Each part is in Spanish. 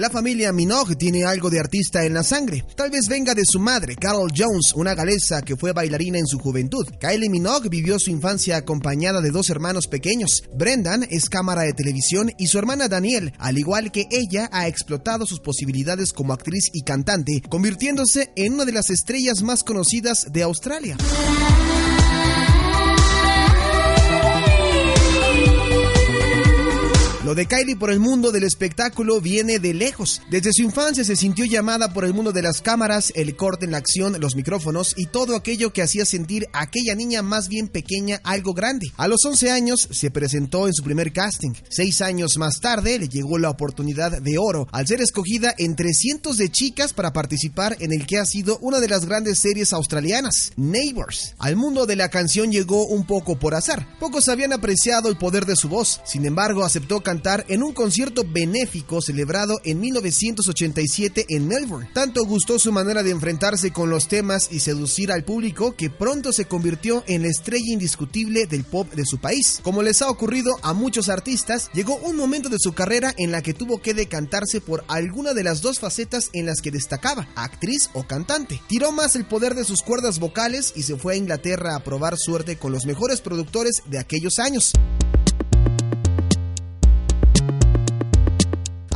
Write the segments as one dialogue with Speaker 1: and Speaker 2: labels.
Speaker 1: La familia Minogue tiene algo de artista en la sangre. Tal vez venga de su madre, Carol Jones, una galesa que fue bailarina en su juventud. Kylie Minogue vivió su infancia acompañada de dos hermanos pequeños. Brendan es cámara de televisión y su hermana Danielle, al igual que ella, ha explotado sus posibilidades como actriz y cantante, convirtiéndose en una de las estrellas más conocidas de Australia. Lo de Kylie por el mundo del espectáculo viene de lejos. Desde su infancia se sintió llamada por el mundo de las cámaras, el corte en la acción, los micrófonos y todo aquello que hacía sentir a aquella niña más bien pequeña algo grande. A los 11 años se presentó en su primer casting. Seis años más tarde le llegó la oportunidad de oro al ser escogida entre cientos de chicas para participar en el que ha sido una de las grandes series australianas, Neighbours. Al mundo de la canción llegó un poco por azar. Pocos habían apreciado el poder de su voz. Sin embargo, aceptó cantar en un concierto benéfico celebrado en 1987 en Melbourne. Tanto gustó su manera de enfrentarse con los temas y seducir al público que pronto se convirtió en la estrella indiscutible del pop de su país. Como les ha ocurrido a muchos artistas, llegó un momento de su carrera en la que tuvo que decantarse por alguna de las dos facetas en las que destacaba, actriz o cantante. Tiró más el poder de sus cuerdas vocales y se fue a Inglaterra a probar suerte con los mejores productores de aquellos años.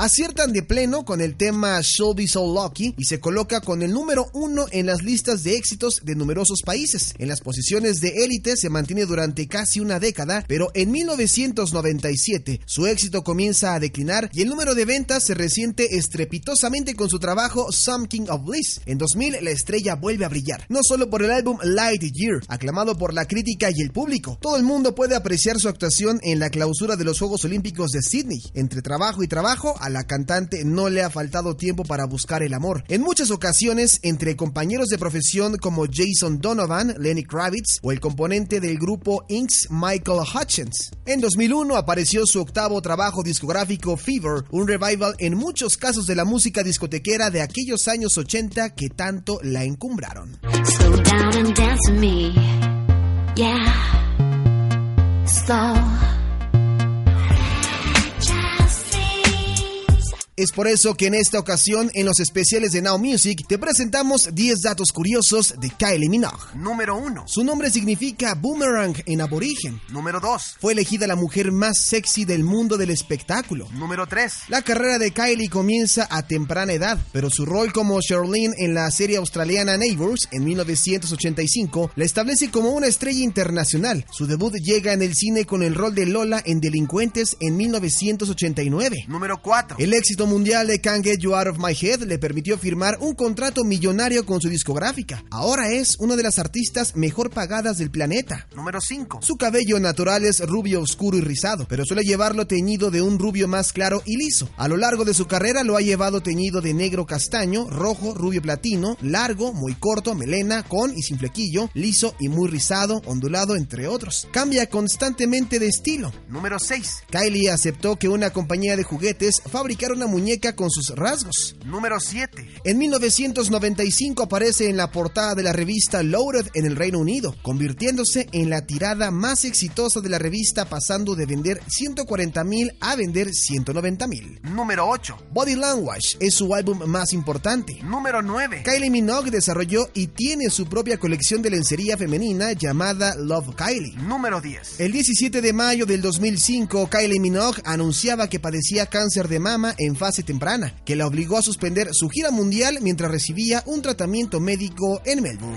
Speaker 1: Aciertan de pleno con el tema Show Be So Lucky y se coloca con el número uno en las listas de éxitos de numerosos países. En las posiciones de élite se mantiene durante casi una década, pero en 1997 su éxito comienza a declinar y el número de ventas se resiente estrepitosamente con su trabajo Some King of Bliss. En 2000 la estrella vuelve a brillar, no solo por el álbum Light Year, aclamado por la crítica y el público. Todo el mundo puede apreciar su actuación en la clausura de los Juegos Olímpicos de Sydney. Entre trabajo y trabajo, a la cantante no le ha faltado tiempo para buscar el amor. En muchas ocasiones, entre compañeros de profesión como Jason Donovan, Lenny Kravitz o el componente del grupo Inks, Michael Hutchins. En 2001 apareció su octavo trabajo discográfico Fever, un revival en muchos casos de la música discotequera de aquellos años 80 que tanto la encumbraron. Es por eso que en esta ocasión, en los especiales de Now Music, te presentamos 10 datos curiosos de Kylie Minogue.
Speaker 2: Número 1.
Speaker 1: Su nombre significa boomerang en aborigen.
Speaker 2: Número 2.
Speaker 1: Fue elegida la mujer más sexy del mundo del espectáculo.
Speaker 2: Número 3.
Speaker 1: La carrera de Kylie comienza a temprana edad, pero su rol como Charlene en la serie australiana Neighbours en 1985 la establece como una estrella internacional. Su debut llega en el cine con el rol de Lola en Delincuentes en 1989.
Speaker 2: Número 4.
Speaker 1: El éxito mundial de Can't Get You Out of My Head le permitió firmar un contrato millonario con su discográfica. Ahora es una de las artistas mejor pagadas del planeta.
Speaker 2: Número 5.
Speaker 1: Su cabello natural es rubio oscuro y rizado, pero suele llevarlo teñido de un rubio más claro y liso. A lo largo de su carrera lo ha llevado teñido de negro castaño, rojo, rubio platino, largo, muy corto, melena, con y sin flequillo, liso y muy rizado, ondulado, entre otros. Cambia constantemente de estilo.
Speaker 2: Número 6.
Speaker 1: Kylie aceptó que una compañía de juguetes fabricara una muñeca con sus rasgos.
Speaker 2: Número 7.
Speaker 1: En 1995 aparece en la portada de la revista Loaded en el Reino Unido, convirtiéndose en la tirada más exitosa de la revista pasando de vender 140 mil a vender 190 mil.
Speaker 2: Número 8.
Speaker 1: Body Language es su álbum más importante.
Speaker 2: Número 9.
Speaker 1: Kylie Minogue desarrolló y tiene su propia colección de lencería femenina llamada Love Kylie.
Speaker 2: Número 10.
Speaker 1: El 17 de mayo del 2005, Kylie Minogue anunciaba que padecía cáncer de mama en fase temprana, que la obligó a suspender su gira mundial mientras recibía un tratamiento médico en Melbourne.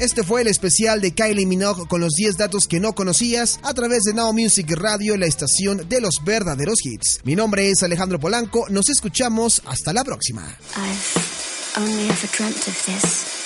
Speaker 1: Este fue el especial de Kylie Minogue con los 10 datos que no conocías a través de Now Music Radio, la estación de los verdaderos hits. Mi nombre es Alejandro Polanco, nos escuchamos hasta la próxima.
Speaker 3: I've only ever dreamt of this.